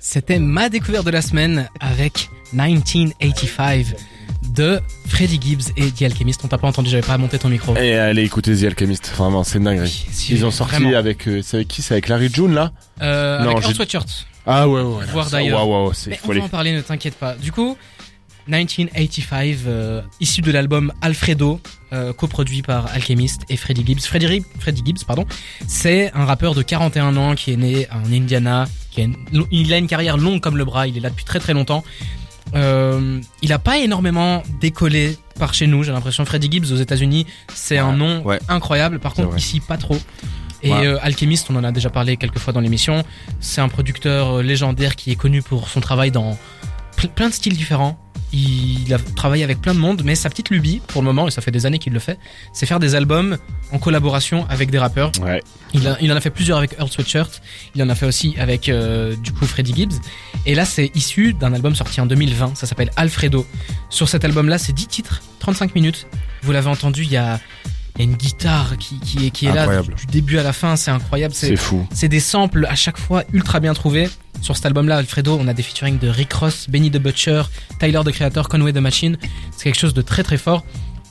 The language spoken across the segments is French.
C'était ma découverte de la semaine avec 1985 de Freddie Gibbs et The Alchemist. On t'a pas entendu, j'avais pas monté ton micro. Et allez écouter The Alchemist, vraiment c'est dinguerie. Si, Ils ont sorti vraiment. avec, euh, c'est avec qui? C'est avec Larry June là? Euh, Non, avec Earth Sweatshirt. Ah ouais ouais. Voir d'ailleurs. Waouh waouh, c'est Mais on va en parler, ne t'inquiète pas. Du coup, 1985, euh, issu de l'album Alfredo, euh, coproduit par Alchemist et Freddie Gibbs. Freddie, Freddie Gibbs, pardon, c'est un rappeur de 41 ans qui est né en Indiana, qui a une, il a une carrière longue comme le bras, il est là depuis très très longtemps. Euh, il a pas énormément décollé par chez nous, j'ai l'impression. Freddie Gibbs aux États-Unis, c'est un nom ouais. incroyable. Par contre, ici, pas trop. Et Ouais. euh, Alchemist, on en a déjà parlé quelques fois dans l'émission, c'est un producteur euh, légendaire qui est connu pour son travail dans ple- plein de styles différents. Il a travaillé avec plein de monde, mais sa petite lubie, pour le moment, et ça fait des années qu'il le fait, c'est faire des albums en collaboration avec des rappeurs. Ouais. Il, a- il en a fait plusieurs avec Earl Sweatshirt. Il en a fait aussi avec euh, du coup Freddie Gibbs. Et là, c'est issu d'un album sorti en 2020. Ça s'appelle Alfredo. Sur cet album-là, c'est 10 titres, 35 minutes. Vous l'avez entendu, il y a, il y a une guitare qui, qui est, qui est là du, du début à la fin. C'est incroyable. C'est fou. C'est des samples à chaque fois ultra bien trouvés. Sur cet album-là, Alfredo, on a des featuring de Rick Ross, Benny the Butcher, Tyler the Creator, Conway the Machine. C'est quelque chose de très très fort.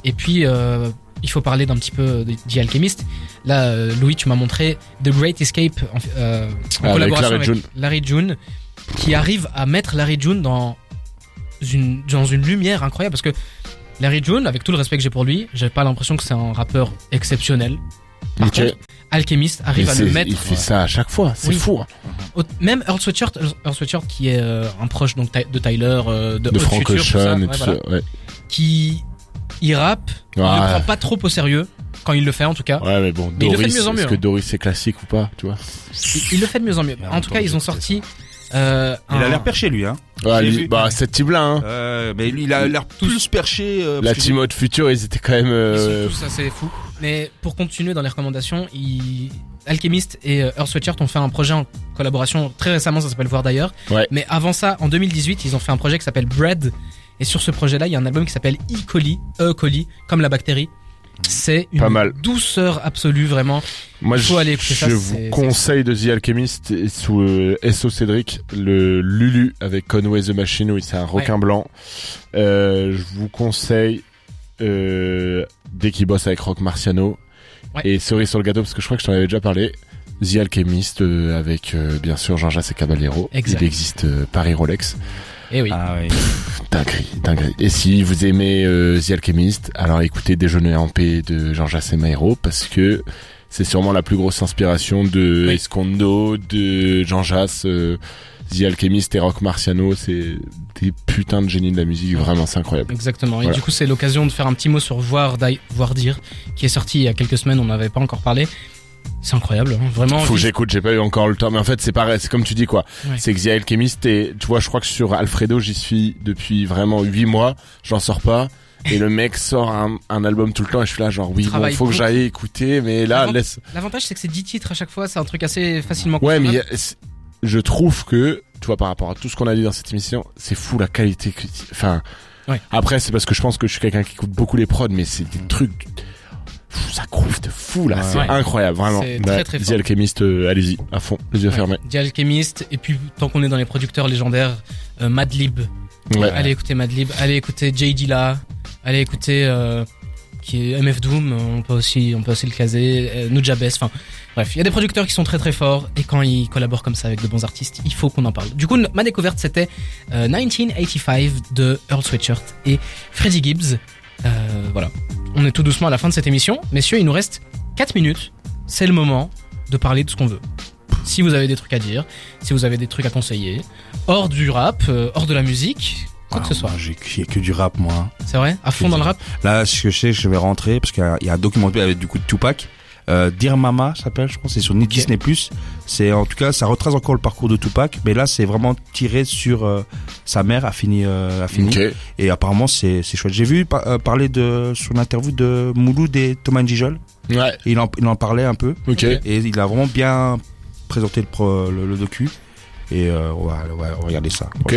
Et puis, euh, il faut parler d'un petit peu The Alchemist. Là, euh, Louis, tu m'as montré The Great Escape en, euh, en Avec collaboration Larry avec June. Larry June, qui arrive à mettre Larry June dans une, dans une lumière incroyable parce que Larry June, avec tout le respect que j'ai pour lui, j'ai pas l'impression que c'est un rappeur exceptionnel. Par contre, Alchemist arrive à le mettre Il fait ça à chaque fois, c'est Oui. fou. hein. Même Earl Sweatshirt, Earl Sweatshirt qui est euh, un proche donc de Tyler, euh, de, De Frank Future, tout ça, Ocean et ouais, tout voilà, ça. Ouais. qui il rappe, il Ouais. le prend pas trop au sérieux quand il le fait en tout cas. Ouais, mais bon, Mais il le fait de Doris, mieux en mieux, est-ce que hein. Doris c'est classique ou pas, tu vois Il, il le fait de mieux en mieux. Mais En en tout cas, ils ont sorti euh, Il a l'air perché lui, hein. Ouais, lui- bah, cette type-là, hein. Euh, mais lui, il a l'air plus perché. euh, La team Hot Future, ils étaient quand même, Ils sont tous assez fous. Mais pour continuer dans les recommandations, il... Alchemist et euh, Earth Sweatshirt ont fait un projet en collaboration très récemment, ça s'appelle Voir d'ailleurs. Ouais. Mais avant ça, en 2018, ils ont fait un projet qui s'appelle Bread. Et sur ce projet-là, il y a un album qui s'appelle E. coli, E. coli, comme la bactérie. C'est une Pas mal. douceur absolue, vraiment. Moi, Il faut je, aller écouter je vous conseille de The Alchemist et sous euh, SO Cédric, le Lulu avec Conway the Machine, oui, c'est un requin blanc. Euh, je vous conseille euh, dès qu'il bosse avec Rock Marciano Ouais. et cerise sur le gâteau parce que je crois que je t'en avais déjà parlé. The Alchemist euh, avec euh, bien sûr Jean-Jacques et Caballero. Exact. Il existe euh, Paris Rolex. Et oui. Ah oui. Dinguerie, dinguerie. Et si vous aimez euh, The Alchemist, alors écoutez Déjeuner en paix de Jean-Jacques Maïro parce que c'est sûrement la plus grosse inspiration de Oui. Escondo, de Jean-Jacques, euh, The Alchemist et Rock Marciano. C'est des putains de génies de la musique, vraiment c'est incroyable. Exactement. Et Voilà. du coup, c'est l'occasion de faire un petit mot sur Voir, Di- Voir dire, qui est sorti il y a quelques semaines, on n'avait pas encore parlé. C'est incroyable, hein. vraiment. Faut que j'écoute, j'ai pas eu encore le temps, mais en fait c'est pareil, c'est comme tu dis quoi. Ouais. C'est que The Alchemist et tu vois, je crois que sur Alfredo j'y suis depuis vraiment huit mois, j'en sors pas. Et le mec sort un, un album tout le temps et je suis là genre oui bon faut que j'aille écouter mais là laisse L'avantage, c'est que c'est 10 titres à chaque fois, c'est un truc assez facilement Ouais, mais a- je trouve que, tu vois, par rapport à tout ce qu'on a dit dans cette émission, c'est fou la qualité. que- Enfin, Ouais. après, c'est parce que je pense que je suis quelqu'un qui écoute beaucoup les prods, mais c'est des trucs. Pff, Ça groove de fou là, Ouais. c'est Ouais. incroyable, vraiment. C'est Bah, très, très The. Alchemist, euh, allez-y, à fond, les yeux fermés. The Alchemist, et puis tant qu'on est dans les producteurs légendaires, euh, Madlib. Allez écouter Madlib, allez écouter Jay Dilla, allez écouter euh, qui est MF Doom, on peut aussi, on peut aussi le caser, euh, Nujabes, enfin bref, il y a des producteurs qui sont très très forts et quand ils collaborent comme ça avec de bons artistes, il faut qu'on en parle. Du coup, ma découverte c'était euh, 1985 de Earl Sweatshirt et Freddie Gibbs. Euh, voilà, on est tout doucement à la fin de cette émission, messieurs, il nous reste 4 minutes, c'est le moment de parler de ce qu'on veut. Si vous avez des trucs à dire, si vous avez des trucs à conseiller, hors du rap, euh, hors de la musique, quoi que ce Ah, soit. J'ai que du rap, moi. C'est vrai? À fond dans le rap Là, ce que je sais, je vais rentrer parce qu'il y a- il y, a un documentaire avec du coup de Tupac. Euh, Dear Mama s'appelle, je pense, c'est sur Disney+. C'est en tout cas, ça retrace encore le parcours de Tupac, mais là, c'est vraiment tiré sur euh, sa mère a fini, euh, a fini. Ok. Et apparemment, c'est c'est chouette. J'ai vu par- euh, parler de sur l'interview de Mouloud et Thomas Njijol. Ouais. Et il en, il en parlait un peu Ok. Ok. et il a vraiment bien présenté le, pro- le, le docu. Et euh, on, va, on va regarder ça. Ok.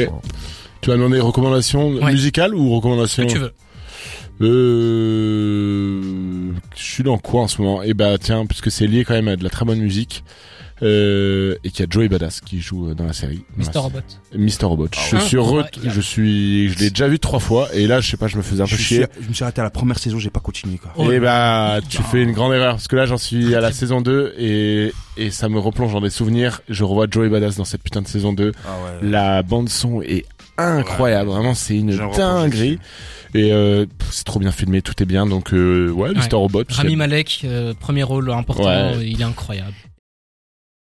Tu vas demander recommandations Ouais. musicales ou recommandations que tu veux. Euh, je suis dans quoi en ce moment? Eh bah tiens, puisque c'est lié quand même à de la très bonne musique. Euh, et qu'il y a Joey Badass qui joue euh, dans la série. Mr. Voilà. Robot. Mr. Robot. je ouais. suis heureux, Incroyable. je suis, je l'ai déjà vu trois fois et là, je sais pas, je me faisais un Je, peu suis- chier. je me suis arrêté à la première saison, j'ai pas continué quoi. Oh, et bah, tu Oh. fais une grande erreur parce que là, j'en suis à la saison 2 et et ça me replonge dans des souvenirs. Je revois Joey Badass dans cette putain de saison 2. Ah ouais. La bande son est incroyable, vraiment, c'est une Je dinguerie. Et euh, c'est trop bien filmé, tout est bien. Donc euh, ouais, Mr. Ouais. Robot. Rami Malek, euh, premier rôle important, Ouais. il est incroyable.